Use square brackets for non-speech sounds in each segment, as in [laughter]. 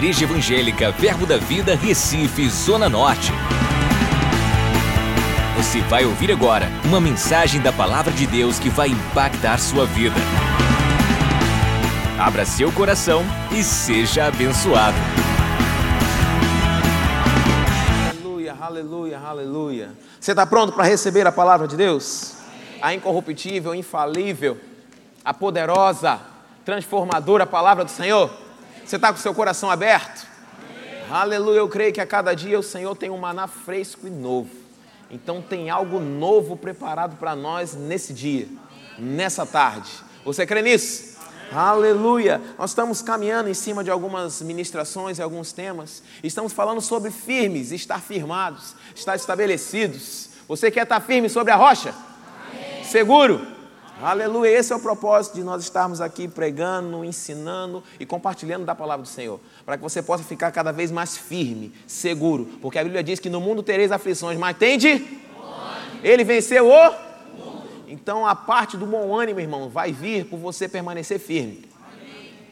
Igreja Evangélica Verbo da Vida, Recife, Zona Norte. Você vai ouvir agora uma mensagem da Palavra de Deus que vai impactar sua vida. Abra seu coração e seja abençoado. Aleluia, aleluia, aleluia. Você está pronto para receber a palavra de Deus? A incorruptível, infalível, a poderosa, transformadora palavra do Senhor? Você está com seu coração aberto? Aleluia, eu creio que a cada dia o Senhor tem um maná fresco e novo. Então tem algo novo preparado para nós nesse dia, nessa tarde. Você crê nisso? Aleluia! Nós estamos caminhando em cima de algumas ministrações e alguns temas. Estamos falando sobre firmes, estar firmados, estar estabelecidos. Você quer estar firme sobre a rocha? Amém. Seguro? Aleluia! Esse é o propósito de nós estarmos aqui pregando, ensinando e compartilhando da palavra do Senhor, para que você possa ficar cada vez mais firme, seguro, porque a Bíblia diz que no mundo tereis aflições, mas tende. Ele venceu o então a parte do bom ânimo, irmão, vai vir por você permanecer firme.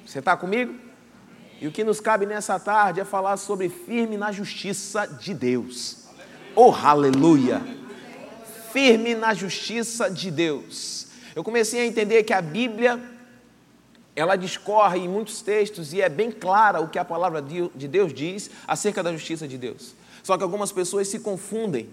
Você está comigo? E o que nos cabe nessa tarde é falar sobre firme na justiça de Deus. Oh, aleluia! Firme na justiça de Deus. Eu comecei a entender que a Bíblia ela discorre em muitos textos e é bem clara o que a palavra de Deus diz acerca da justiça de Deus. Só que algumas pessoas se confundem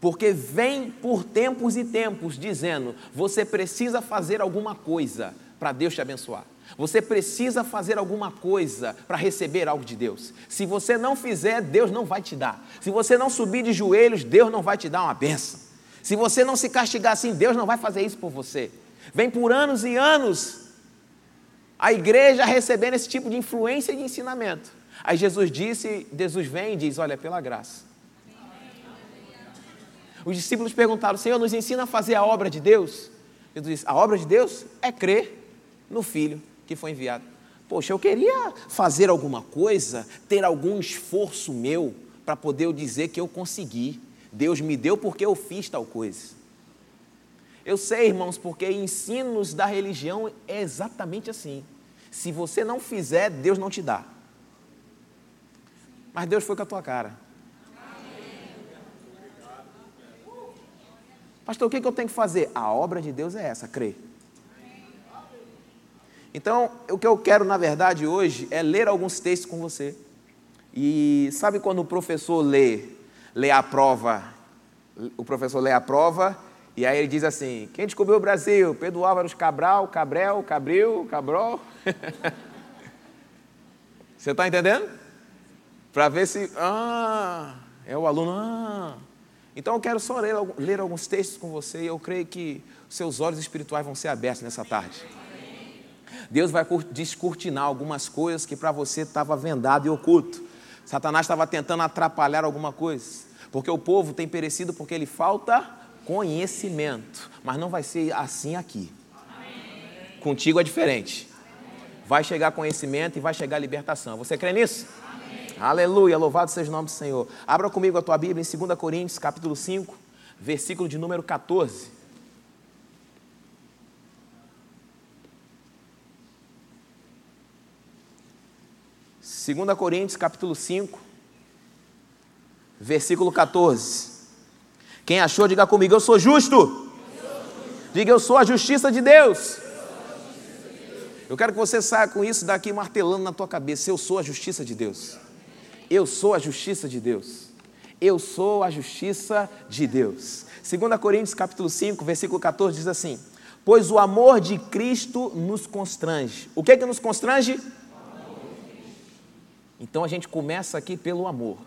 porque vem por tempos e tempos dizendo: você precisa fazer alguma coisa para Deus te abençoar. Você precisa fazer alguma coisa para receber algo de Deus. Se você não fizer, Deus não vai te dar. Se você não subir de joelhos, Deus não vai te dar uma benção. Se você não se castigar assim, Deus não vai fazer isso por você. Vem por anos e anos a igreja recebendo esse tipo de influência e de ensinamento. Aí Jesus disse, Jesus vem e diz: Olha, pela graça os discípulos perguntaram: Senhor, nos ensina a fazer a obra de Deus? Jesus disse: A obra de Deus é crer no Filho que foi enviado. Poxa, eu queria fazer alguma coisa, ter algum esforço meu para poder eu dizer que eu consegui. Deus me deu porque eu fiz tal coisa. Eu sei, irmãos, porque ensinos da religião é exatamente assim. Se você não fizer, Deus não te dá. Mas Deus foi com a tua cara. Pastor, o que eu tenho que fazer? A obra de Deus é essa, crer. Então, o que eu quero, na verdade, hoje é ler alguns textos com você. E sabe quando o professor lê, lê a prova, o professor lê a prova, e aí ele diz assim: quem descobriu o Brasil? Pedro Álvares Cabral, Cabrel, Cabril, Cabrol. [laughs] Você está entendendo? Para ver se. Ah, é o aluno. Ah. Então eu quero só ler, ler alguns textos com você e eu creio que seus olhos espirituais vão ser abertos nessa tarde. Deus vai descortinar algumas coisas que para você estava vendado e oculto. Satanás estava tentando atrapalhar alguma coisa. Porque o povo tem perecido porque ele falta conhecimento. Mas não vai ser assim aqui. Contigo é diferente. Vai chegar conhecimento e vai chegar libertação. Você crê nisso? Aleluia, louvado seja o nome do Senhor. Abra comigo a tua Bíblia em 2 Coríntios, capítulo 5, versículo de número 14. Segunda Coríntios, capítulo 5, versículo 14. Quem achou, diga comigo, eu sou justo. Diga, eu sou a justiça de Deus. Eu quero que você saia com isso daqui martelando na tua cabeça. Eu sou a justiça de Deus. Eu sou a justiça de Deus. Eu sou a justiça de Deus. 2 Coríntios capítulo 5, versículo 14 diz assim: Pois o amor de Cristo nos constrange. O que é que nos constrange? Então a gente começa aqui pelo amor.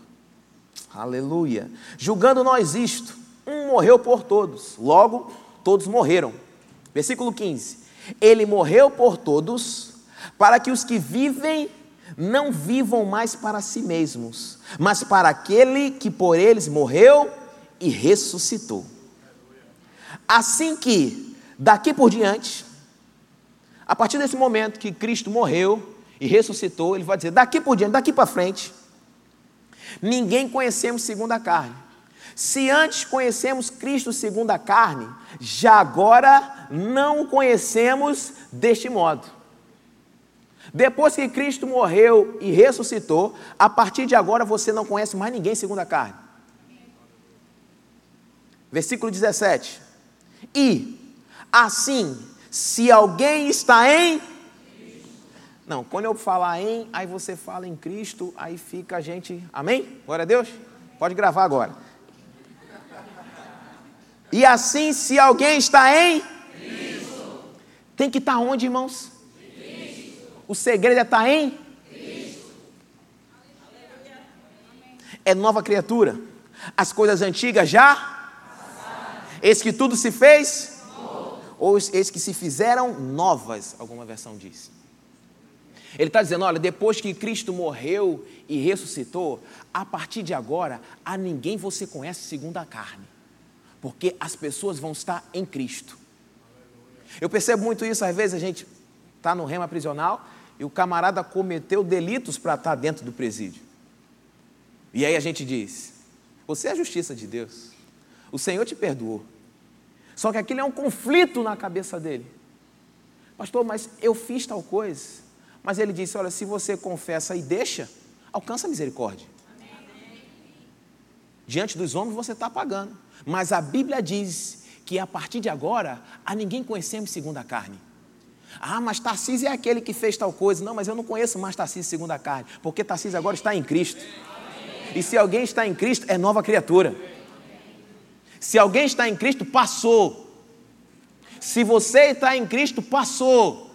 Aleluia. Julgando nós isto, um morreu por todos, logo todos morreram. Versículo 15: Ele morreu por todos, para que os que vivem não vivam mais para si mesmos, mas para aquele que por eles morreu e ressuscitou. Assim que, daqui por diante, a partir desse momento que Cristo morreu e ressuscitou, ele vai dizer: daqui por diante, daqui para frente, ninguém conhecemos segundo a carne. Se antes conhecemos Cristo segundo a carne, já agora não o conhecemos deste modo. Depois que Cristo morreu e ressuscitou, a partir de agora você não conhece mais ninguém segundo a carne. Versículo 17. E assim, se alguém está em não, quando eu falar em, aí você fala em Cristo, aí fica a gente. Amém? Glória a Deus? Pode gravar agora. E assim, se alguém está em Cristo, tem que estar onde, irmãos? O segredo é estar em Cristo. É nova criatura. As coisas antigas já Eis que tudo se fez ou eis que se fizeram novas, alguma versão diz. Ele está dizendo: olha, depois que Cristo morreu e ressuscitou, a partir de agora, a ninguém você conhece segundo a carne, porque as pessoas vão estar em Cristo. Eu percebo muito isso, às vezes a gente está no rema prisional e o camarada cometeu delitos para estar tá dentro do presídio. E aí a gente diz: Você é a justiça de Deus, o Senhor te perdoou. Só que aquilo é um conflito na cabeça dele. Pastor, mas eu fiz tal coisa. Mas ele disse: Olha, se você confessa e deixa, alcança a misericórdia. Diante dos homens você está pagando. Mas a Bíblia diz que a partir de agora, a ninguém conhecemos segundo a carne. Ah, mas Tarcísio é aquele que fez tal coisa. Não, mas eu não conheço mais Tarcísio segundo a carne, porque Tarcísio agora está em Cristo. E se alguém está em Cristo, é nova criatura. Se alguém está em Cristo, passou. Se você está em Cristo, passou.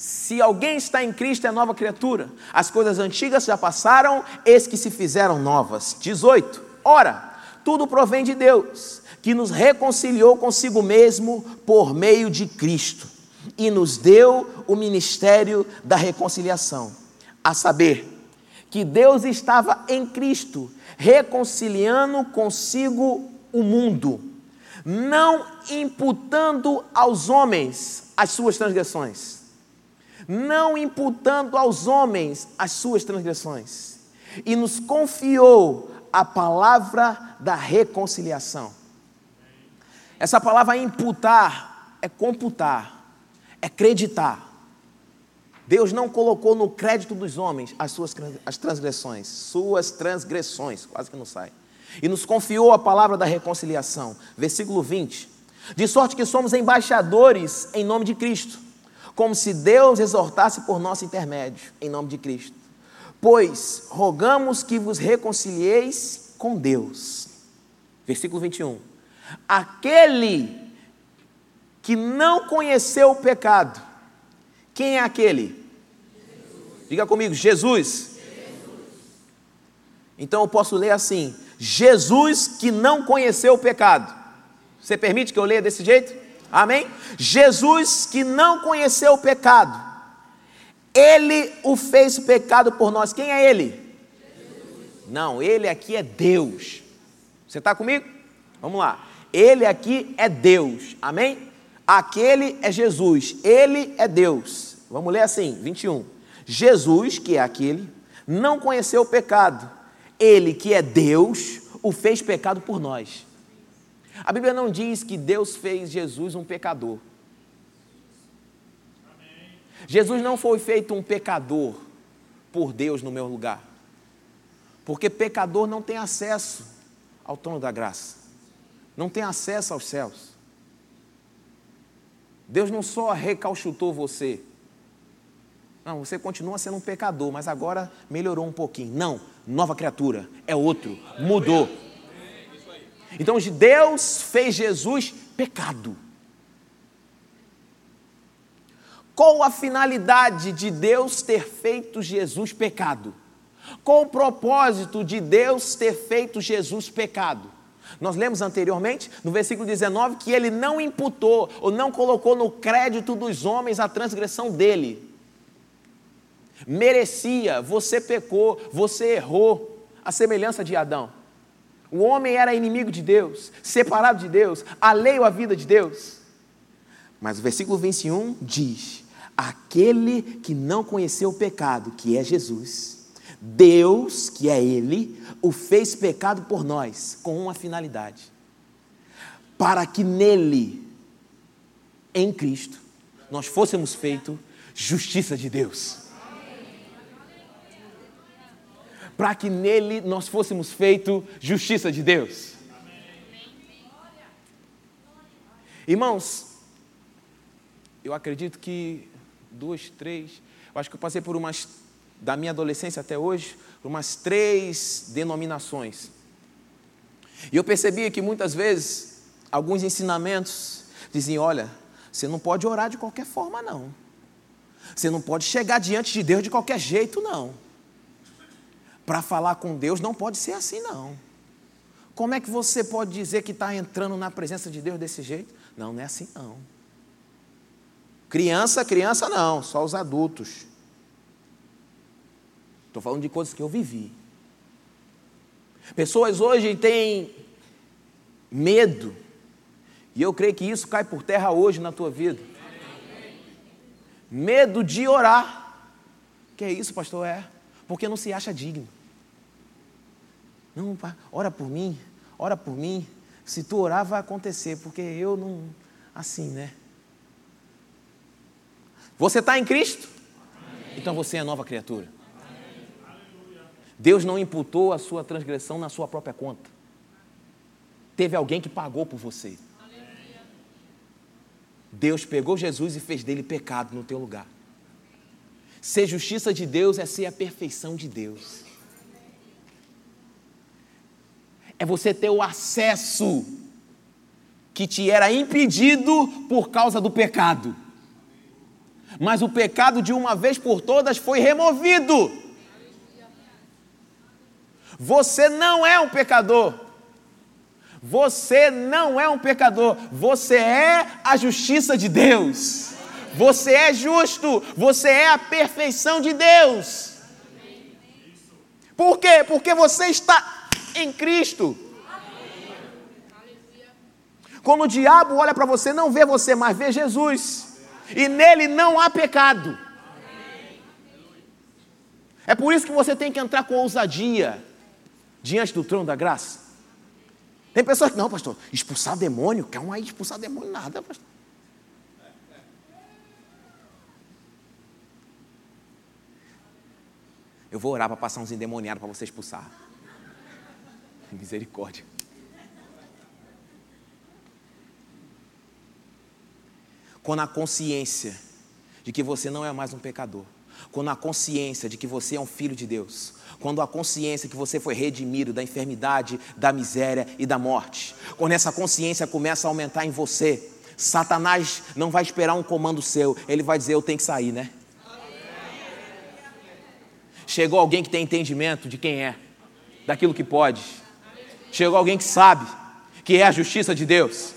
Se alguém está em Cristo, é nova criatura. As coisas antigas já passaram, eis que se fizeram novas. 18. Ora, tudo provém de Deus, que nos reconciliou consigo mesmo por meio de Cristo e nos deu o ministério da reconciliação. A saber, que Deus estava em Cristo, reconciliando consigo o mundo, não imputando aos homens as suas transgressões não imputando aos homens as suas transgressões, e nos confiou a palavra da reconciliação. Essa palavra imputar é computar, é creditar. Deus não colocou no crédito dos homens as suas as transgressões, suas transgressões, quase que não sai. E nos confiou a palavra da reconciliação. Versículo 20. De sorte que somos embaixadores em nome de Cristo como se Deus exortasse por nosso intermédio, em nome de Cristo. Pois rogamos que vos reconcilieis com Deus. Versículo 21. Aquele que não conheceu o pecado, quem é aquele? Jesus. Diga comigo, Jesus. Jesus. Então eu posso ler assim: Jesus que não conheceu o pecado. Você permite que eu leia desse jeito? Amém? Jesus que não conheceu o pecado, ele o fez pecado por nós. Quem é ele? Não, ele aqui é Deus. Você está comigo? Vamos lá. Ele aqui é Deus. Amém? Aquele é Jesus. Ele é Deus. Vamos ler assim, 21. Jesus, que é aquele, não conheceu o pecado. Ele, que é Deus, o fez pecado por nós. A Bíblia não diz que Deus fez Jesus um pecador. Jesus não foi feito um pecador por Deus no meu lugar. Porque pecador não tem acesso ao trono da graça. Não tem acesso aos céus. Deus não só recalchutou você. Não, você continua sendo um pecador, mas agora melhorou um pouquinho. Não, nova criatura, é outro, mudou. Então Deus fez Jesus pecado. Qual a finalidade de Deus ter feito Jesus pecado? Qual o propósito de Deus ter feito Jesus pecado? Nós lemos anteriormente, no versículo 19, que ele não imputou ou não colocou no crédito dos homens a transgressão dele. Merecia, você pecou, você errou, a semelhança de Adão. O homem era inimigo de Deus, separado de Deus, alheio à vida de Deus. Mas o versículo 21 diz: aquele que não conheceu o pecado, que é Jesus, Deus, que é Ele, o fez pecado por nós, com uma finalidade: para que nele em Cristo, nós fôssemos feito justiça de Deus. Para que nele nós fôssemos feito justiça de Deus. Irmãos, eu acredito que duas, três, eu acho que eu passei por umas, da minha adolescência até hoje, por umas três denominações. E eu percebia que muitas vezes, alguns ensinamentos diziam: olha, você não pode orar de qualquer forma, não. Você não pode chegar diante de Deus de qualquer jeito, não. Para falar com Deus não pode ser assim, não. Como é que você pode dizer que está entrando na presença de Deus desse jeito? Não, não é assim, não. Criança, criança não, só os adultos. Estou falando de coisas que eu vivi. Pessoas hoje têm medo, e eu creio que isso cai por terra hoje na tua vida. Medo de orar. Que é isso, pastor? É. Porque não se acha digno. Não, ora por mim, ora por mim. Se tu orar, vai acontecer, porque eu não. Assim, né? Você está em Cristo? Então você é nova criatura. Deus não imputou a sua transgressão na sua própria conta. Teve alguém que pagou por você. Deus pegou Jesus e fez dele pecado no teu lugar. Ser justiça de Deus é ser a perfeição de Deus. É você ter o acesso que te era impedido por causa do pecado. Mas o pecado de uma vez por todas foi removido. Você não é um pecador. Você não é um pecador, você é a justiça de Deus. Você é justo, você é a perfeição de Deus. Por quê? Porque você está em Cristo. Quando o diabo olha para você, não vê você, mas vê Jesus. E nele não há pecado. É por isso que você tem que entrar com ousadia diante do trono da graça. Tem pessoas que, não, pastor, expulsar demônio, quer um aí expulsar demônio, nada, pastor. Eu vou orar para passar uns endemoniados para você expulsar. Misericórdia. Quando a consciência de que você não é mais um pecador, quando a consciência de que você é um filho de Deus, quando a consciência que você foi redimido da enfermidade, da miséria e da morte, quando essa consciência começa a aumentar em você, Satanás não vai esperar um comando seu, ele vai dizer: Eu tenho que sair, né? Chegou alguém que tem entendimento de quem é, daquilo que pode. Chegou alguém que sabe que é a justiça de Deus.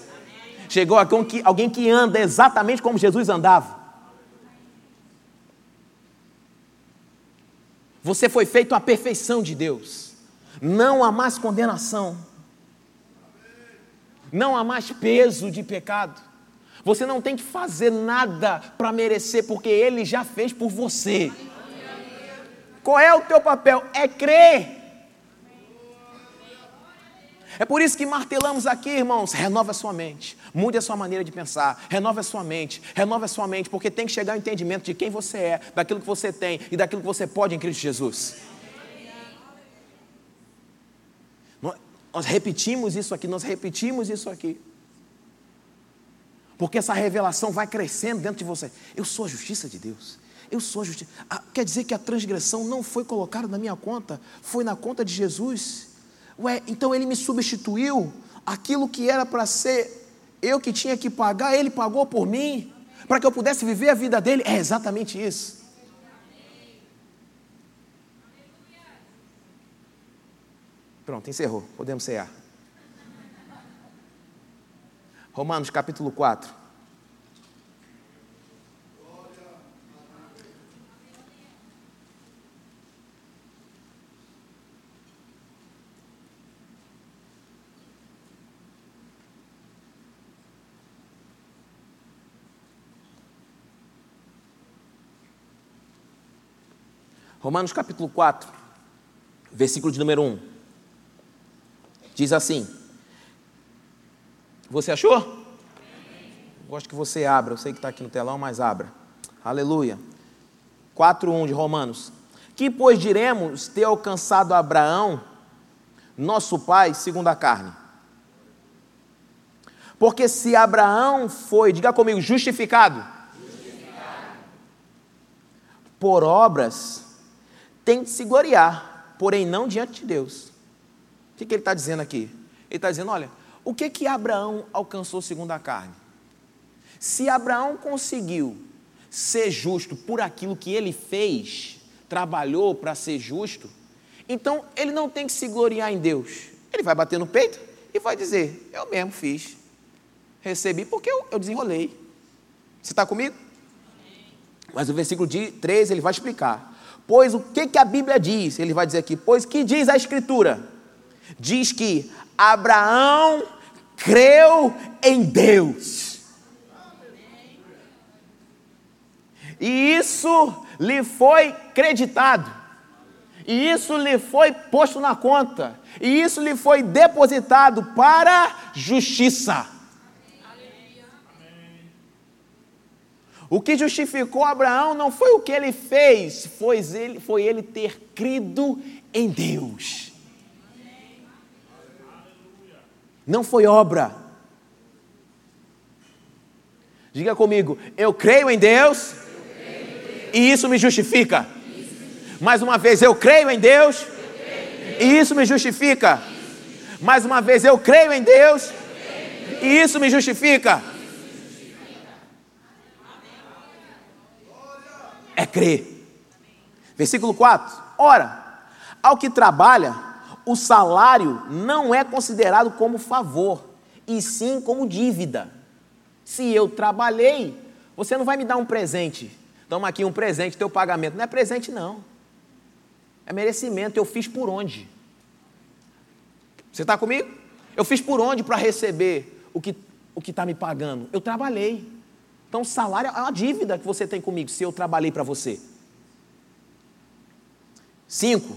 Chegou alguém que anda exatamente como Jesus andava. Você foi feito à perfeição de Deus. Não há mais condenação. Não há mais peso de pecado. Você não tem que fazer nada para merecer, porque Ele já fez por você. Qual é o teu papel? É crer. É por isso que martelamos aqui, irmãos, renova a sua mente, mude a sua maneira de pensar, renova a sua mente, renova a sua mente, porque tem que chegar ao entendimento de quem você é, daquilo que você tem e daquilo que você pode em Cristo Jesus. Nós repetimos isso aqui, nós repetimos isso aqui. Porque essa revelação vai crescendo dentro de você. Eu sou a justiça de Deus. Eu sou a justiça. Ah, quer dizer que a transgressão não foi colocada na minha conta, foi na conta de Jesus. Ué, então ele me substituiu. Aquilo que era para ser eu que tinha que pagar, ele pagou por mim, para que eu pudesse viver a vida dele. É exatamente isso. Pronto, encerrou. Podemos cear. Romanos capítulo 4. Romanos capítulo 4, versículo de número 1. Diz assim: Você achou? Gosto que você abra. Eu sei que está aqui no telão, mas abra. Aleluia. 4.1 de Romanos. Que, pois, diremos ter alcançado Abraão, nosso pai, segundo a carne? Porque se Abraão foi, diga comigo, justificado, justificado. por obras, tem de se gloriar, porém não diante de Deus. O que, que ele está dizendo aqui? Ele está dizendo: olha, o que que Abraão alcançou segundo a carne? Se Abraão conseguiu ser justo por aquilo que ele fez, trabalhou para ser justo, então ele não tem que se gloriar em Deus. Ele vai bater no peito e vai dizer: Eu mesmo fiz, recebi porque eu, eu desenrolei. Você está comigo? Mas o versículo 3 ele vai explicar. Pois o que, que a Bíblia diz? Ele vai dizer aqui: Pois que diz a Escritura? Diz que Abraão creu em Deus. E isso lhe foi creditado. E isso lhe foi posto na conta. E isso lhe foi depositado para justiça. O que justificou Abraão não foi o que ele fez, foi ele, foi ele ter crido em Deus. Não foi obra. Diga comigo, eu creio em Deus, e isso me justifica. Mais uma vez, eu creio em Deus, e isso me justifica. Mais uma vez, eu creio em Deus, creio em Deus. e isso me justifica. Crer. Versículo 4: Ora, ao que trabalha, o salário não é considerado como favor, e sim como dívida. Se eu trabalhei, você não vai me dar um presente. Toma aqui um presente, teu pagamento. Não é presente, não. É merecimento. Eu fiz por onde? Você está comigo? Eu fiz por onde para receber o que o que está me pagando? Eu trabalhei. Então, salário é uma dívida que você tem comigo, se eu trabalhei para você. Cinco,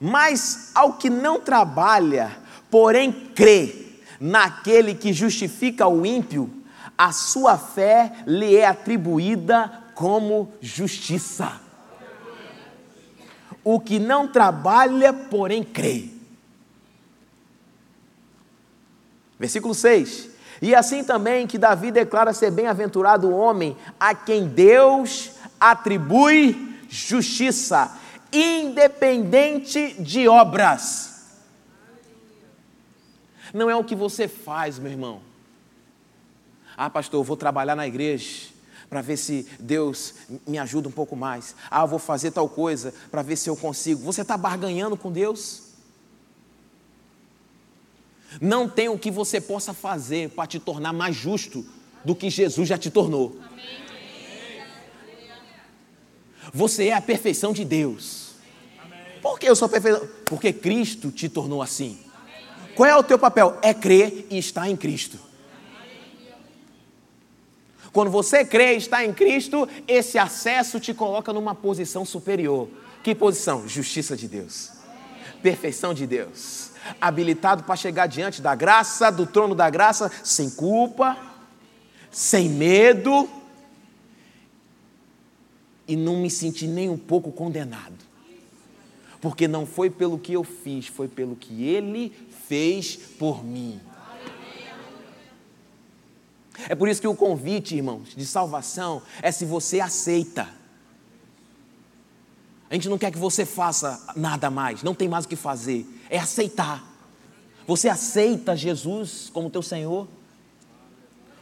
mas ao que não trabalha, porém crê naquele que justifica o ímpio, a sua fé lhe é atribuída como justiça. O que não trabalha, porém crê. Versículo 6. E assim também que Davi declara ser bem-aventurado o homem a quem Deus atribui justiça independente de obras. Não é o que você faz, meu irmão. Ah, pastor, eu vou trabalhar na igreja para ver se Deus me ajuda um pouco mais. Ah, eu vou fazer tal coisa para ver se eu consigo. Você está barganhando com Deus? Não tem o que você possa fazer para te tornar mais justo do que Jesus já te tornou. Você é a perfeição de Deus. Por que eu sou perfeição? Porque Cristo te tornou assim. Qual é o teu papel? É crer e estar em Cristo. Quando você crê e está em Cristo, esse acesso te coloca numa posição superior. Que posição? Justiça de Deus. Perfeição de Deus. Habilitado para chegar diante da graça, do trono da graça, sem culpa, sem medo, e não me senti nem um pouco condenado. Porque não foi pelo que eu fiz, foi pelo que ele fez por mim. É por isso que o convite, irmãos, de salvação é se você aceita. A gente não quer que você faça nada mais, não tem mais o que fazer, é aceitar. Você aceita Jesus como teu Senhor?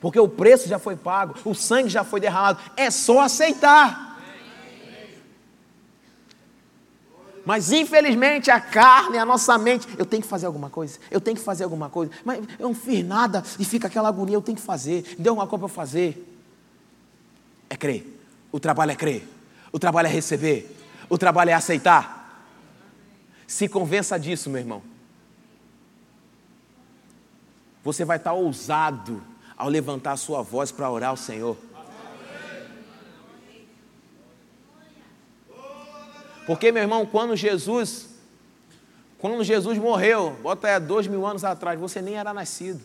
Porque o preço já foi pago, o sangue já foi derramado, é só aceitar. Mas infelizmente a carne, a nossa mente, eu tenho que fazer alguma coisa, eu tenho que fazer alguma coisa, mas eu não fiz nada e fica aquela agonia, eu tenho que fazer, deu uma coisa para fazer. É crer, o trabalho é crer, o trabalho é receber, o trabalho é aceitar. Se convença disso, meu irmão. Você vai estar ousado ao levantar a sua voz para orar ao Senhor. Porque, meu irmão, quando Jesus, quando Jesus morreu, bota aí dois mil anos atrás, você nem era nascido.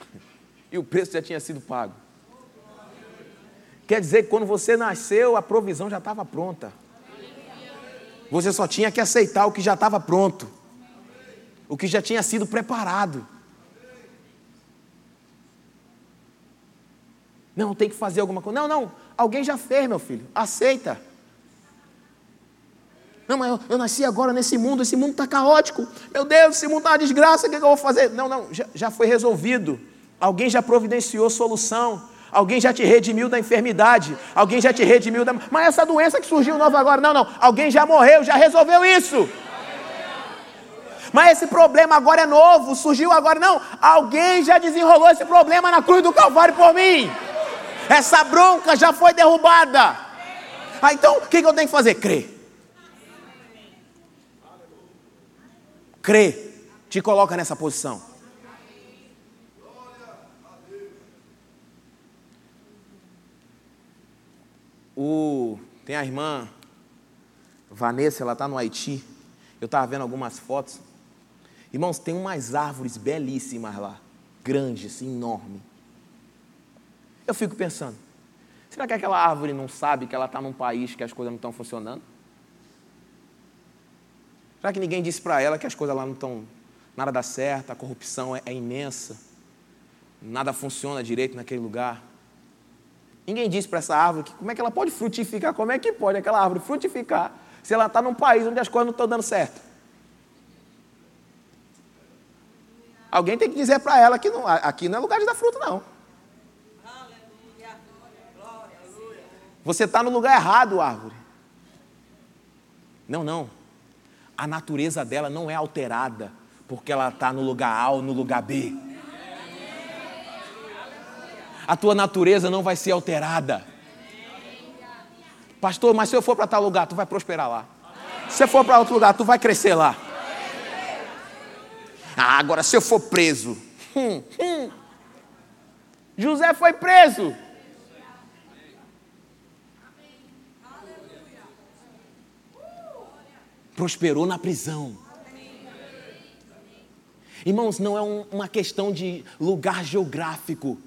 [laughs] e o preço já tinha sido pago. Quer dizer que quando você nasceu, a provisão já estava pronta. Você só tinha que aceitar o que já estava pronto, o que já tinha sido preparado. Não, tem que fazer alguma coisa. Não, não, alguém já fez, meu filho. Aceita. Não, mas eu, eu nasci agora nesse mundo, esse mundo está caótico. Meu Deus, esse mundo está uma desgraça, o que, é que eu vou fazer? Não, não, já, já foi resolvido. Alguém já providenciou solução. Alguém já te redimiu da enfermidade. Alguém já te redimiu da. Mas essa doença que surgiu nova agora. Não, não. Alguém já morreu, já resolveu isso. Mas esse problema agora é novo, surgiu agora. Não. Alguém já desenrolou esse problema na cruz do Calvário por mim. Essa bronca já foi derrubada. Ah, então o que, eu tenho que fazer? Crer. Crer te coloca nessa posição. O, tem a irmã Vanessa, ela está no Haiti. Eu estava vendo algumas fotos. Irmãos, tem umas árvores belíssimas lá, grandes, assim, enormes. Eu fico pensando, será que aquela árvore não sabe que ela está num país que as coisas não estão funcionando? Será que ninguém disse para ela que as coisas lá não estão, nada dá certo, a corrupção é, é imensa, nada funciona direito naquele lugar? Ninguém disse para essa árvore que como é que ela pode frutificar, como é que pode aquela árvore frutificar se ela está num país onde as coisas não estão dando certo. Alguém tem que dizer para ela que não, aqui não é lugar de dar fruto, não. Você está no lugar errado, árvore. Não, não. A natureza dela não é alterada porque ela está no lugar A ou no lugar B a tua natureza não vai ser alterada. Pastor, mas se eu for para tal lugar, tu vai prosperar lá. Se eu for para outro lugar, tu vai crescer lá. Ah, agora se eu for preso. Hum, hum. José foi preso. Prosperou na prisão. Irmãos, não é um, uma questão de lugar geográfico.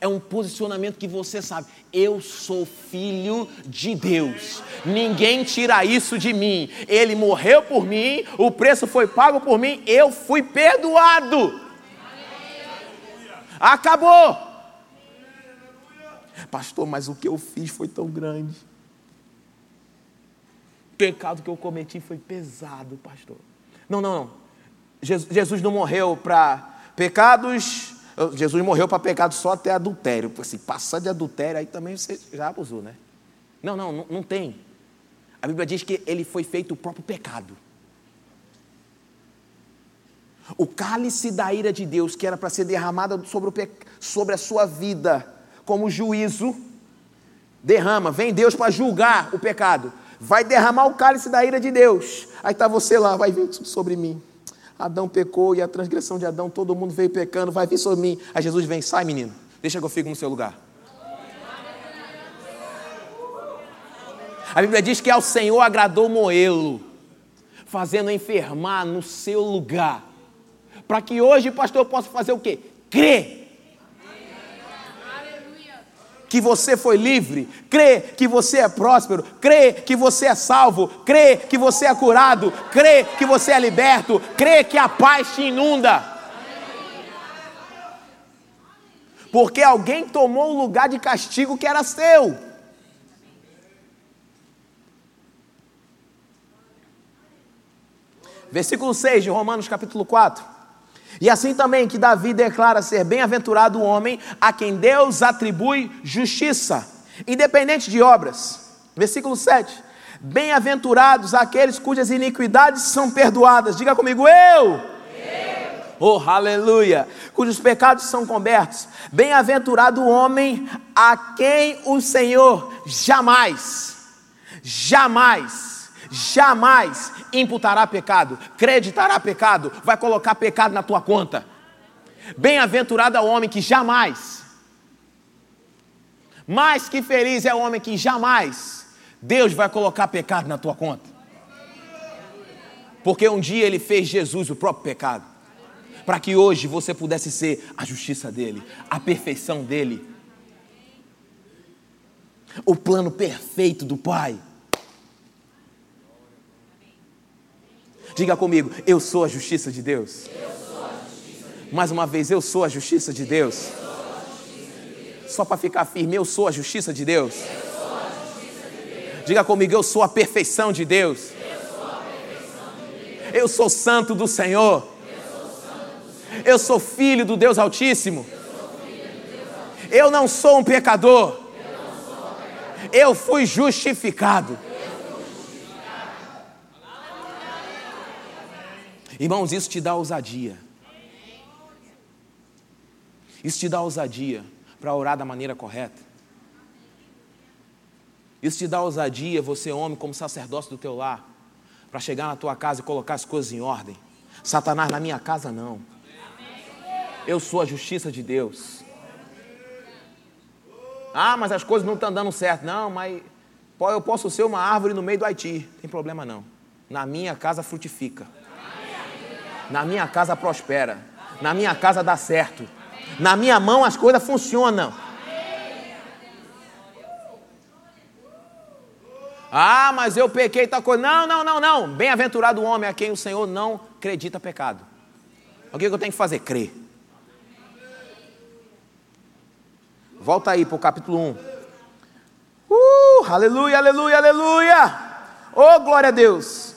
É um posicionamento que você sabe, eu sou filho de Deus. Ninguém tira isso de mim. Ele morreu por mim, o preço foi pago por mim, eu fui perdoado. Acabou. Pastor, mas o que eu fiz foi tão grande. O pecado que eu cometi foi pesado, pastor. Não, não, não. Jesus não morreu para pecados Jesus morreu para pecado só até adultério. Assim, passar de adultério, aí também você já abusou, né? Não, não, não, não tem. A Bíblia diz que ele foi feito o próprio pecado. O cálice da ira de Deus, que era para ser derramada sobre, o sobre a sua vida, como juízo, derrama. Vem Deus para julgar o pecado. Vai derramar o cálice da ira de Deus. Aí está você lá, vai vir sobre mim. Adão pecou e a transgressão de Adão, todo mundo veio pecando, vai vir sobre mim. Aí Jesus vem, sai menino, deixa que eu fico no seu lugar. A Bíblia diz que ao Senhor agradou moê-lo, fazendo enfermar no seu lugar. Para que hoje, pastor, eu possa fazer o quê? Crer que você foi livre, crê que você é próspero, crê que você é salvo, crê que você é curado, crê que você é liberto, crê que a paz te inunda. Porque alguém tomou o lugar de castigo que era seu. Versículo 6 de Romanos capítulo 4. E assim também que Davi declara ser bem-aventurado o homem a quem Deus atribui justiça, independente de obras. Versículo 7. Bem-aventurados aqueles cujas iniquidades são perdoadas. Diga comigo, eu. Oh, aleluia! Cujos pecados são cobertos. Bem-aventurado o homem a quem o Senhor jamais, jamais, jamais imputará pecado, creditará pecado, vai colocar pecado na tua conta. Bem-aventurado é o homem que jamais, mais que feliz é o homem que jamais Deus vai colocar pecado na tua conta. Porque um dia ele fez Jesus o próprio pecado. para que hoje você pudesse ser a justiça dele, a perfeição dele, o plano perfeito do Pai. Diga comigo, eu sou a justiça de Deus. Mais uma vez, eu sou a justiça de Deus. Só para ficar firme, eu sou a justiça de Deus. Diga comigo, eu sou a perfeição de Deus. Eu sou santo do Senhor. Eu sou filho do Deus Altíssimo. Eu não sou um pecador. Eu fui justificado. Irmãos, isso te dá ousadia. Isso te dá ousadia para orar da maneira correta. Isso te dá ousadia, você homem, como sacerdócio do teu lar, para chegar na tua casa e colocar as coisas em ordem. Satanás, na minha casa não. Eu sou a justiça de Deus. Ah, mas as coisas não estão dando certo. Não, mas eu posso ser uma árvore no meio do Haiti. Não tem problema não. Na minha casa frutifica. Na minha casa prospera. Na minha casa dá certo. Na minha mão as coisas funcionam. Ah, mas eu pequei tal coisa. Não, não, não, não. Bem-aventurado o homem a quem o Senhor não acredita pecado. O que eu tenho que fazer? Crer. Volta aí para o capítulo 1. Uh, aleluia, aleluia, aleluia. Oh, glória a Deus.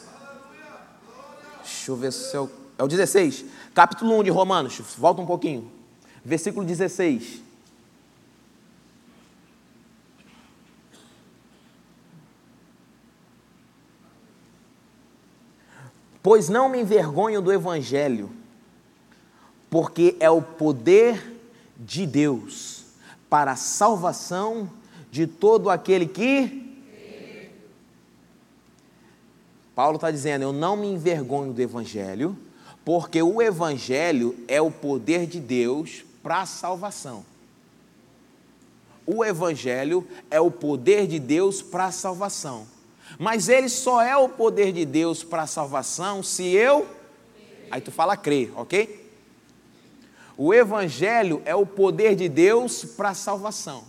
Deixa eu ver se o, é o 16. Capítulo 1 de Romanos. Volta um pouquinho. Versículo 16. Pois não me envergonho do Evangelho, porque é o poder de Deus para a salvação de todo aquele que. Paulo está dizendo: Eu não me envergonho do Evangelho, porque o Evangelho é o poder de Deus para a salvação. O Evangelho é o poder de Deus para a salvação. Mas ele só é o poder de Deus para a salvação se eu. Aí tu fala crer, ok? O Evangelho é o poder de Deus para a salvação.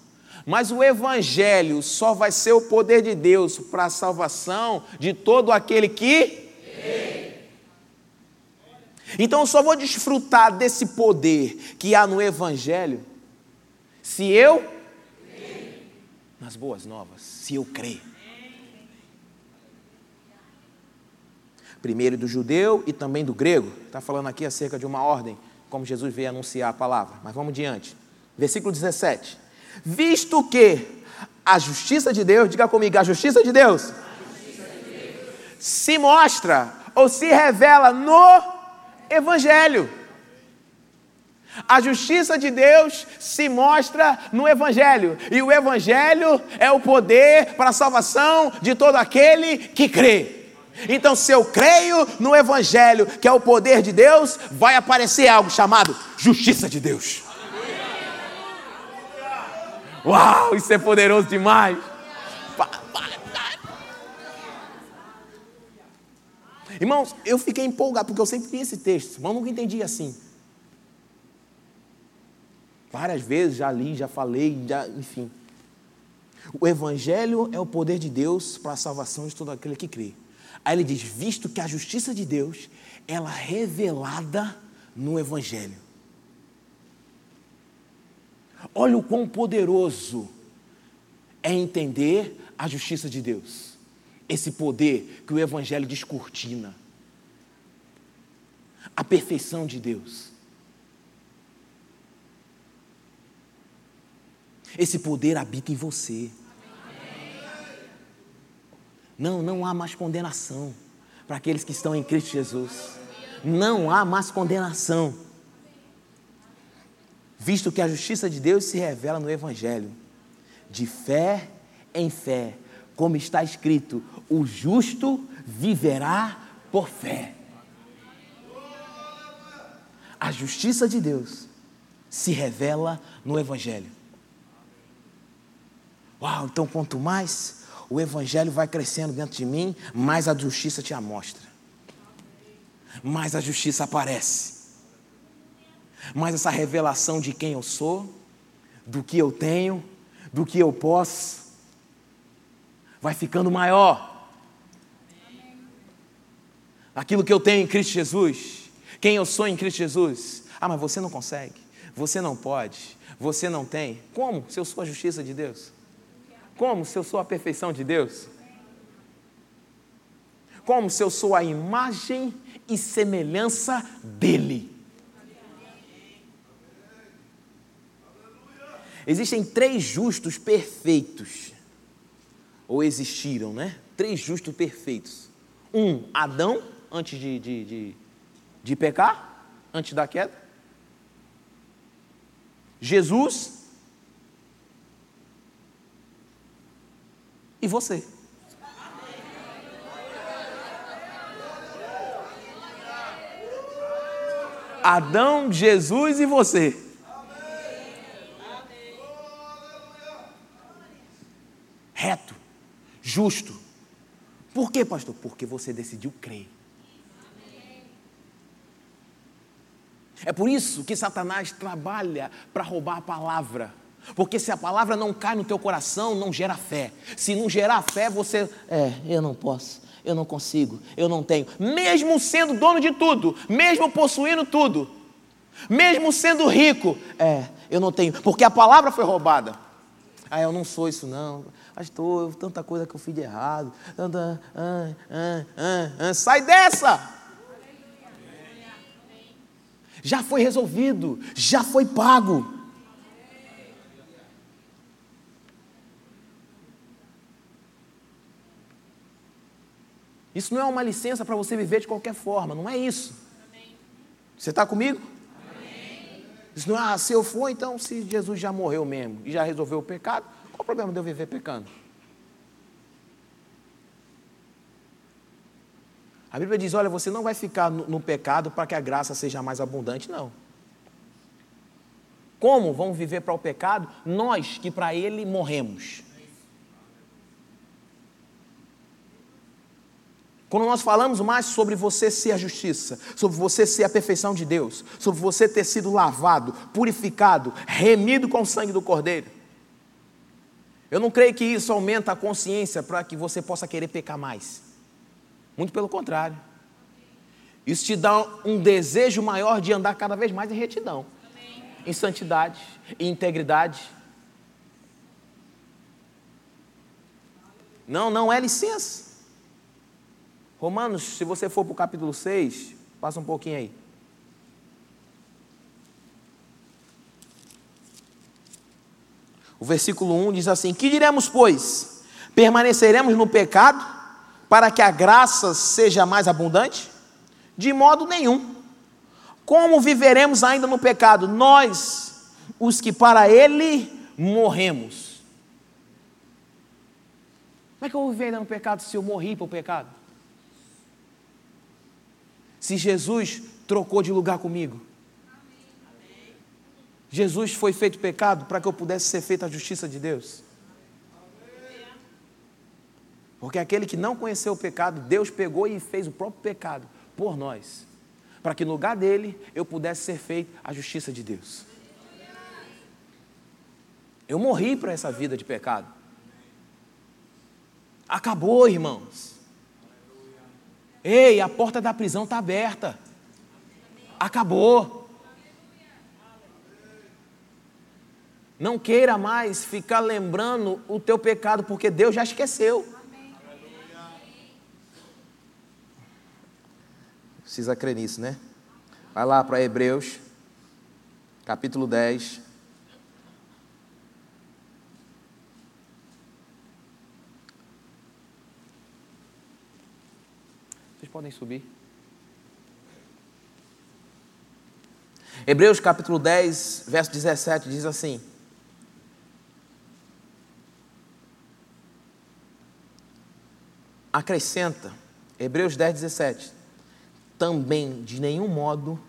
Mas o Evangelho só vai ser o poder de Deus para a salvação de todo aquele que. Então eu só vou desfrutar desse poder que há no Evangelho se eu. Nas boas novas, se eu crer. primeiro do judeu e também do grego. Está falando aqui acerca de uma ordem, como Jesus veio anunciar a palavra. Mas vamos diante. Versículo 17. Visto que a justiça de Deus, diga comigo, a justiça de Deus, justiça de Deus. se mostra ou se revela no Evangelho. A justiça de Deus se mostra no Evangelho, e o Evangelho é o poder para a salvação de todo aquele que crê. Então, se eu creio no Evangelho, que é o poder de Deus, vai aparecer algo chamado justiça de Deus. Uau, isso é poderoso demais. Irmãos, eu fiquei empolgado, porque eu sempre li esse texto, mas nunca entendi assim. Várias vezes já li, já falei, já, enfim. O Evangelho é o poder de Deus para a salvação de todo aquele que crê. Aí ele diz: visto que a justiça de Deus, ela é revelada no Evangelho. Olha o quão poderoso é entender a justiça de Deus. Esse poder que o Evangelho descortina. A perfeição de Deus. Esse poder habita em você. Não, não há mais condenação para aqueles que estão em Cristo Jesus. Não há mais condenação. Visto que a justiça de Deus se revela no Evangelho, de fé em fé, como está escrito: o justo viverá por fé. A justiça de Deus se revela no Evangelho. Uau, então quanto mais o evangelho vai crescendo dentro de mim, mais a justiça te amostra. Mais a justiça aparece. mas essa revelação de quem eu sou, do que eu tenho, do que eu posso, vai ficando maior. Aquilo que eu tenho em Cristo Jesus, quem eu sou em Cristo Jesus. Ah, mas você não consegue, você não pode, você não tem. Como se eu sou a justiça de Deus? Como se eu sou a perfeição de Deus? Como se eu sou a imagem e semelhança dEle? Existem três justos perfeitos, ou existiram, né? Três justos perfeitos. Um, Adão, antes de, de, de, de pecar, antes da queda. Jesus e você. Adão, Jesus e você. Reto, justo. Por quê, pastor? Porque você decidiu crer. É por isso que Satanás trabalha para roubar a palavra. Porque se a palavra não cai no teu coração, não gera fé. Se não gerar fé, você. É, eu não posso, eu não consigo, eu não tenho. Mesmo sendo dono de tudo, mesmo possuindo tudo, mesmo sendo rico, é, eu não tenho. Porque a palavra foi roubada. Ah, eu não sou isso não. Pastor, tanta coisa que eu fiz de errado. Tanta. Ah, ah, ah, ah. Sai dessa! Já foi resolvido, já foi pago. Isso não é uma licença para você viver de qualquer forma, não é isso. Você está comigo? É, ah, se eu for, então, se Jesus já morreu mesmo e já resolveu o pecado, qual o problema de eu viver pecando? A Bíblia diz: olha, você não vai ficar no, no pecado para que a graça seja mais abundante, não. Como vamos viver para o pecado? Nós que para ele morremos. Quando nós falamos mais sobre você ser a justiça, sobre você ser a perfeição de Deus, sobre você ter sido lavado, purificado, remido com o sangue do Cordeiro, eu não creio que isso aumenta a consciência para que você possa querer pecar mais. Muito pelo contrário. Isso te dá um desejo maior de andar cada vez mais em retidão, em santidade, em integridade. Não, não é licença. Romanos, se você for para o capítulo 6, passa um pouquinho aí. O versículo 1 diz assim: Que diremos, pois? Permaneceremos no pecado para que a graça seja mais abundante? De modo nenhum. Como viveremos ainda no pecado? Nós, os que para ele morremos. Como é que eu vou viver ainda no pecado se eu morri para o pecado? Se Jesus trocou de lugar comigo. Jesus foi feito pecado para que eu pudesse ser feita a justiça de Deus. Porque aquele que não conheceu o pecado, Deus pegou e fez o próprio pecado por nós, para que no lugar dele eu pudesse ser feito a justiça de Deus. Eu morri para essa vida de pecado. Acabou, irmãos. Ei, a porta da prisão está aberta. Acabou. Não queira mais ficar lembrando o teu pecado, porque Deus já esqueceu. Precisa crer nisso, né? Vai lá para Hebreus, capítulo 10. Podem subir. Hebreus capítulo 10, verso 17 diz assim: Acrescenta, Hebreus 10, 17: Também de nenhum modo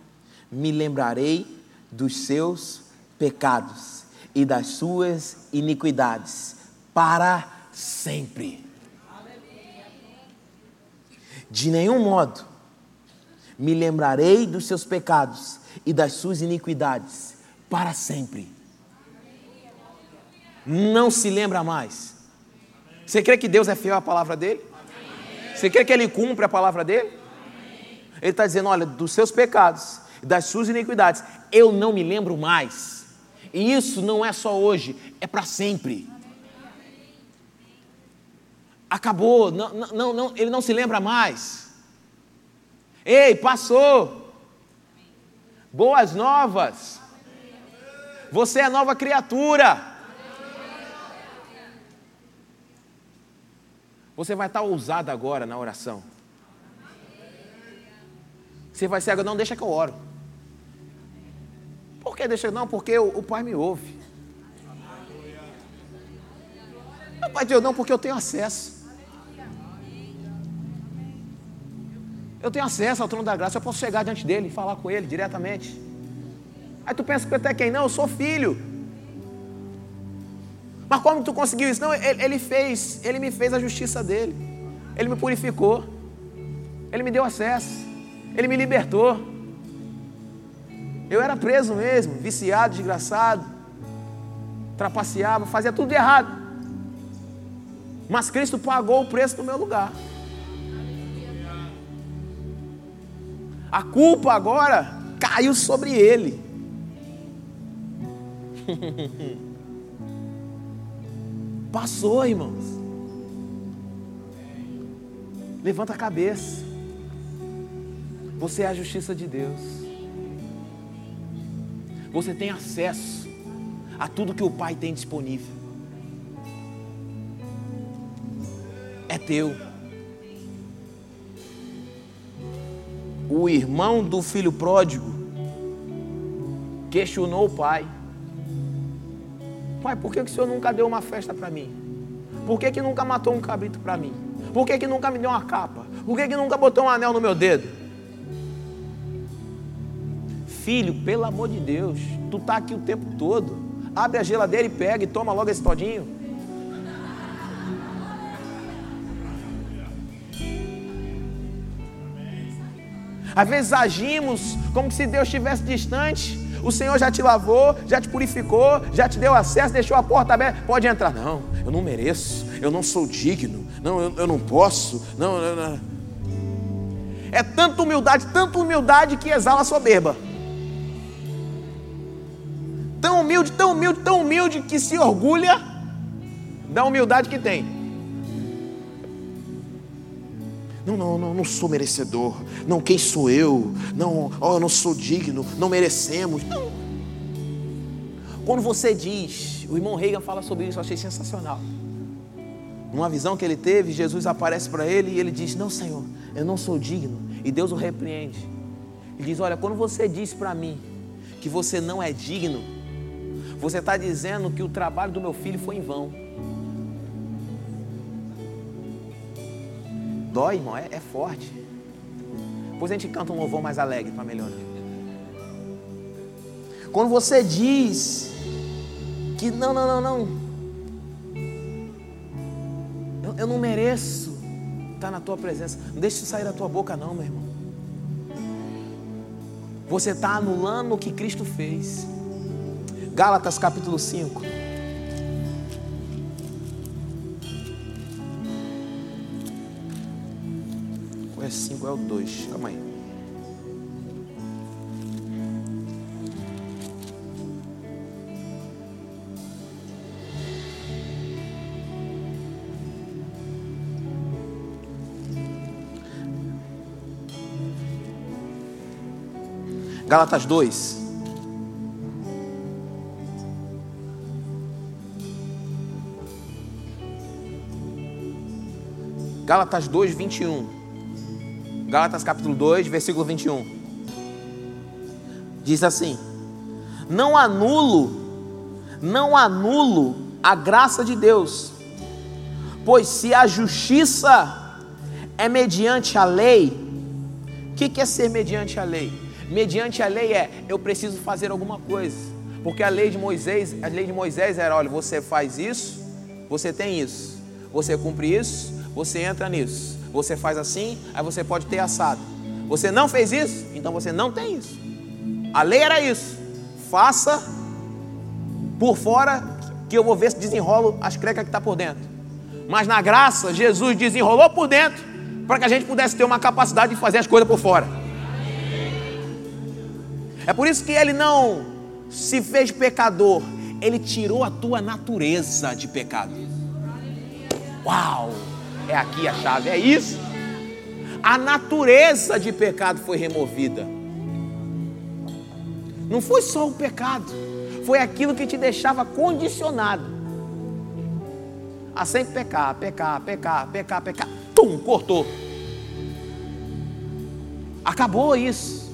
me lembrarei dos seus pecados e das suas iniquidades para sempre. De nenhum modo me lembrarei dos seus pecados e das suas iniquidades para sempre. Não se lembra mais. Você crê que Deus é fiel à palavra dele? Você crê que ele cumpre a palavra dele? Ele está dizendo: olha, dos seus pecados, das suas iniquidades, eu não me lembro mais. E isso não é só hoje, é para sempre. Acabou, não, não, não, ele não se lembra mais. Ei, passou. Boas novas. Você é nova criatura. Você vai estar ousado agora na oração. Você vai ser agora, não deixa que eu oro. Por que deixa? Não, porque o, o Pai me ouve. Não, Pai Deus, não, porque eu tenho acesso. Eu tenho acesso ao trono da graça, eu posso chegar diante dele e falar com ele diretamente. Aí tu pensa que até quem? Não, eu sou filho. Mas como tu conseguiu isso? Não, ele, ele fez, ele me fez a justiça dele. Ele me purificou. Ele me deu acesso. Ele me libertou. Eu era preso mesmo, viciado, desgraçado, trapaceava, fazia tudo errado. Mas Cristo pagou o preço no meu lugar. A culpa agora caiu sobre ele. [laughs] Passou, irmãos. Levanta a cabeça. Você é a justiça de Deus. Você tem acesso a tudo que o Pai tem disponível. É teu. O irmão do filho pródigo questionou o pai. Pai, por que, que o senhor nunca deu uma festa para mim? Por que, que nunca matou um cabrito para mim? Por que, que nunca me deu uma capa? Por que, que nunca botou um anel no meu dedo? Filho, pelo amor de Deus, tu tá aqui o tempo todo. Abre a geladeira e pega e toma logo esse todinho. Às vezes agimos como se Deus estivesse distante. O Senhor já te lavou, já te purificou, já te deu acesso, deixou a porta aberta. Pode entrar. Não, eu não mereço, eu não sou digno, não, eu, eu não posso. Não, não, não. É tanta humildade, tanta humildade que exala a soberba. Tão humilde, tão humilde, tão humilde que se orgulha da humildade que tem. Não, não, não, não sou merecedor. Não, quem sou eu? Não, oh, eu não sou digno. Não merecemos. Não. Quando você diz, o irmão Reagan fala sobre isso, eu achei sensacional. Numa visão que ele teve, Jesus aparece para ele e ele diz: Não, Senhor, eu não sou digno. E Deus o repreende. Ele diz: Olha, quando você diz para mim que você não é digno, você está dizendo que o trabalho do meu filho foi em vão. Dói, irmão, é, é forte. Depois a gente canta um louvor mais alegre para melhorar. Quando você diz que não, não, não, não, eu, eu não mereço estar na tua presença, não deixe isso sair da tua boca, não, meu irmão. Você está anulando o que Cristo fez. Gálatas capítulo 5. 5? É o 2. Calma aí. Gálatas 2. Gálatas 2, 21. Gálatas capítulo 2, versículo 21. Diz assim: Não anulo, não anulo a graça de Deus, pois se a justiça é mediante a lei, o que, que é ser mediante a lei? Mediante a lei é eu preciso fazer alguma coisa, porque a lei de Moisés, a lei de Moisés era, olha, você faz isso, você tem isso, você cumpre isso, você entra nisso. Você faz assim, aí você pode ter assado. Você não fez isso, então você não tem isso. A lei era isso. Faça por fora que eu vou ver se desenrolo as crecas que está por dentro. Mas na graça, Jesus desenrolou por dentro para que a gente pudesse ter uma capacidade de fazer as coisas por fora. É por isso que ele não se fez pecador, ele tirou a tua natureza de pecado. Uau! É aqui a chave, é isso. A natureza de pecado foi removida. Não foi só o pecado, foi aquilo que te deixava condicionado a sempre pecar, pecar, pecar, pecar, pecar. Tum, cortou. Acabou isso.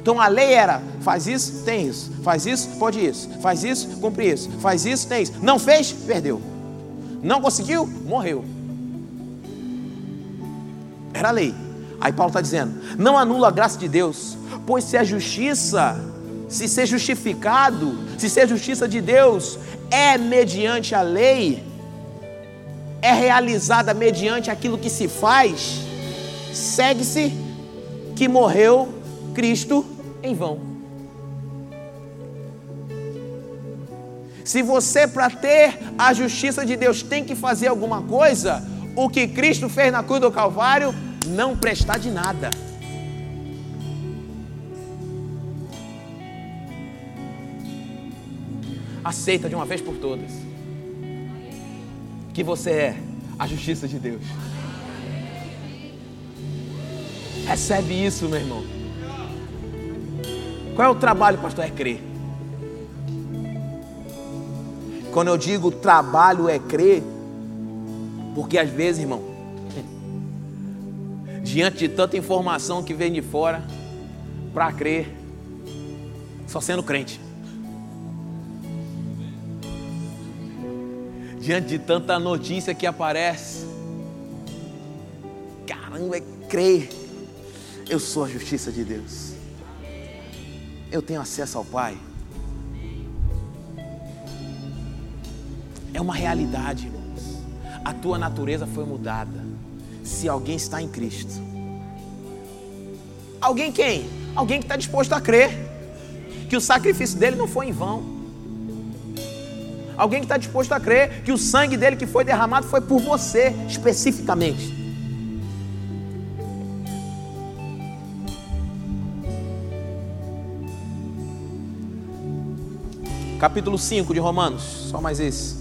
Então a lei era: faz isso, tem isso, faz isso, pode isso, faz isso, cumpre isso, faz isso, tem isso. Não fez, perdeu. Não conseguiu, morreu. Era a lei. Aí Paulo está dizendo: não anula a graça de Deus, pois se a justiça, se ser justificado, se ser justiça de Deus é mediante a lei, é realizada mediante aquilo que se faz, segue-se que morreu Cristo em vão. Se você, para ter a justiça de Deus, tem que fazer alguma coisa, o que Cristo fez na cruz do Calvário não prestar de nada. Aceita de uma vez por todas que você é a justiça de Deus. Recebe isso, meu irmão. Qual é o trabalho, pastor? É crer. Quando eu digo trabalho é crer, porque às vezes, irmão, [laughs] diante de tanta informação que vem de fora, para crer, só sendo crente. Diante de tanta notícia que aparece, caramba, é crer. Eu sou a justiça de Deus. Eu tenho acesso ao Pai. É uma realidade, irmãos. A tua natureza foi mudada. Se alguém está em Cristo. Alguém quem? Alguém que está disposto a crer que o sacrifício dele não foi em vão. Alguém que está disposto a crer que o sangue dele que foi derramado foi por você, especificamente. Capítulo 5 de Romanos, só mais esse.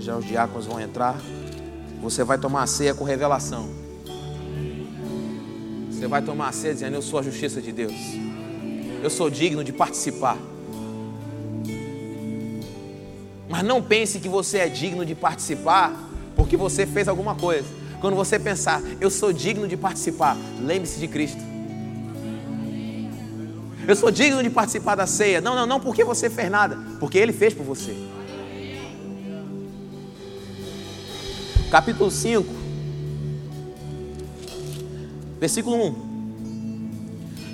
Já os diáconos vão entrar. Você vai tomar a ceia com revelação. Você vai tomar a ceia dizendo: Eu sou a justiça de Deus. Eu sou digno de participar. Mas não pense que você é digno de participar porque você fez alguma coisa. Quando você pensar, eu sou digno de participar, lembre-se de Cristo. Eu sou digno de participar da ceia. Não, não, não porque você fez nada, porque Ele fez por você. Capítulo 5, versículo 1.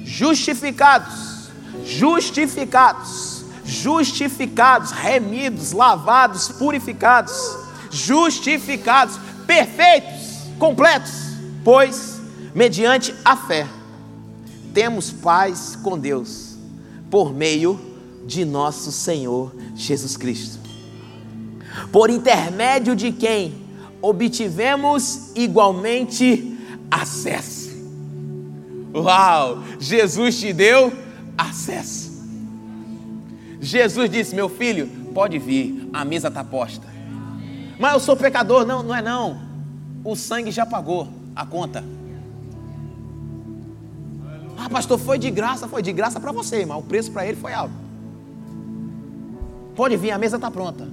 Justificados, justificados, justificados, remidos, lavados, purificados, justificados, perfeitos completos, pois, mediante a fé, temos paz com Deus, por meio de nosso Senhor Jesus Cristo, por intermédio de quem obtivemos igualmente acesso. Uau! Jesus te deu acesso. Jesus disse: Meu filho, pode vir, a mesa está posta. Mas eu sou pecador. Não, não é não o sangue já pagou a conta. Ah, pastor, foi de graça, foi de graça para você, mas o preço para ele foi alto. Pode vir, a mesa está pronta.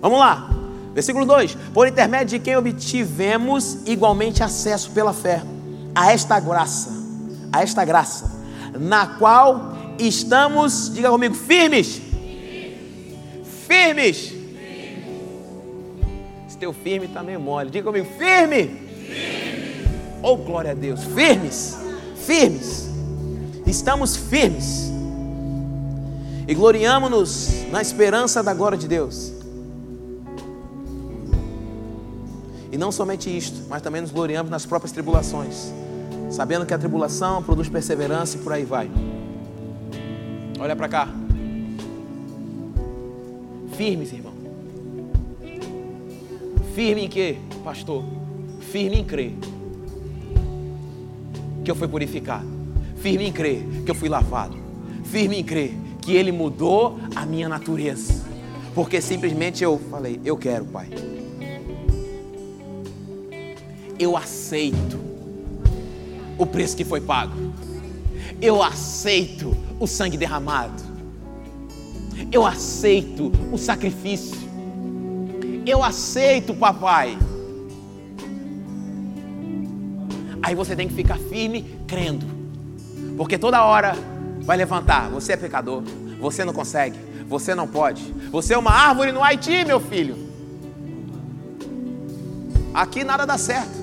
Vamos lá, versículo 2: Por intermédio de quem obtivemos igualmente acesso pela fé a esta graça, a esta graça, na qual estamos, diga comigo, firmes. Firmes esse teu firme está meio mole. Diga comigo, firme. firme. Oh, glória a Deus. Firmes. Firmes. Estamos firmes. E gloriamos-nos na esperança da glória de Deus. E não somente isto, mas também nos gloriamos nas próprias tribulações, sabendo que a tribulação produz perseverança e por aí vai. Olha para cá. Firmes, irmão. Firme em quê, pastor? Firme em crer que eu fui purificado. Firme em crer que eu fui lavado. Firme em crer que Ele mudou a minha natureza. Porque simplesmente eu falei, eu quero, Pai. Eu aceito o preço que foi pago. Eu aceito o sangue derramado. Eu aceito o sacrifício. Eu aceito, papai. Aí você tem que ficar firme crendo. Porque toda hora vai levantar, você é pecador, você não consegue, você não pode. Você é uma árvore no Haiti, meu filho. Aqui nada dá certo.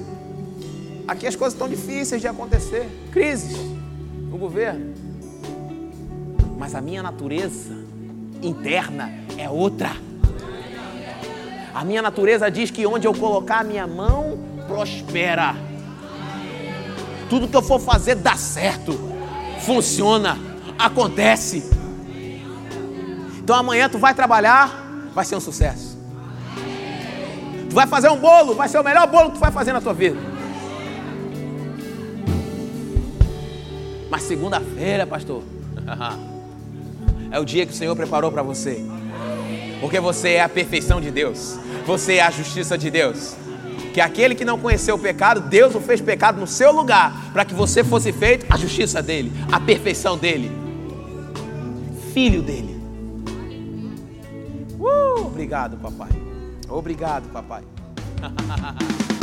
Aqui as coisas estão difíceis de acontecer. Crises no governo. Mas a minha natureza interna é outra. A minha natureza diz que onde eu colocar a minha mão, prospera. Tudo que eu for fazer dá certo, funciona, acontece. Então amanhã tu vai trabalhar, vai ser um sucesso. Tu vai fazer um bolo, vai ser o melhor bolo que tu vai fazer na tua vida. Mas segunda-feira, pastor, [laughs] é o dia que o Senhor preparou para você. Porque você é a perfeição de Deus. Você é a justiça de Deus que aquele que não conheceu o pecado, Deus o fez pecado no seu lugar, para que você fosse feito a justiça dele, a perfeição dele, filho dele. Uh, obrigado, papai. Obrigado, papai. [laughs]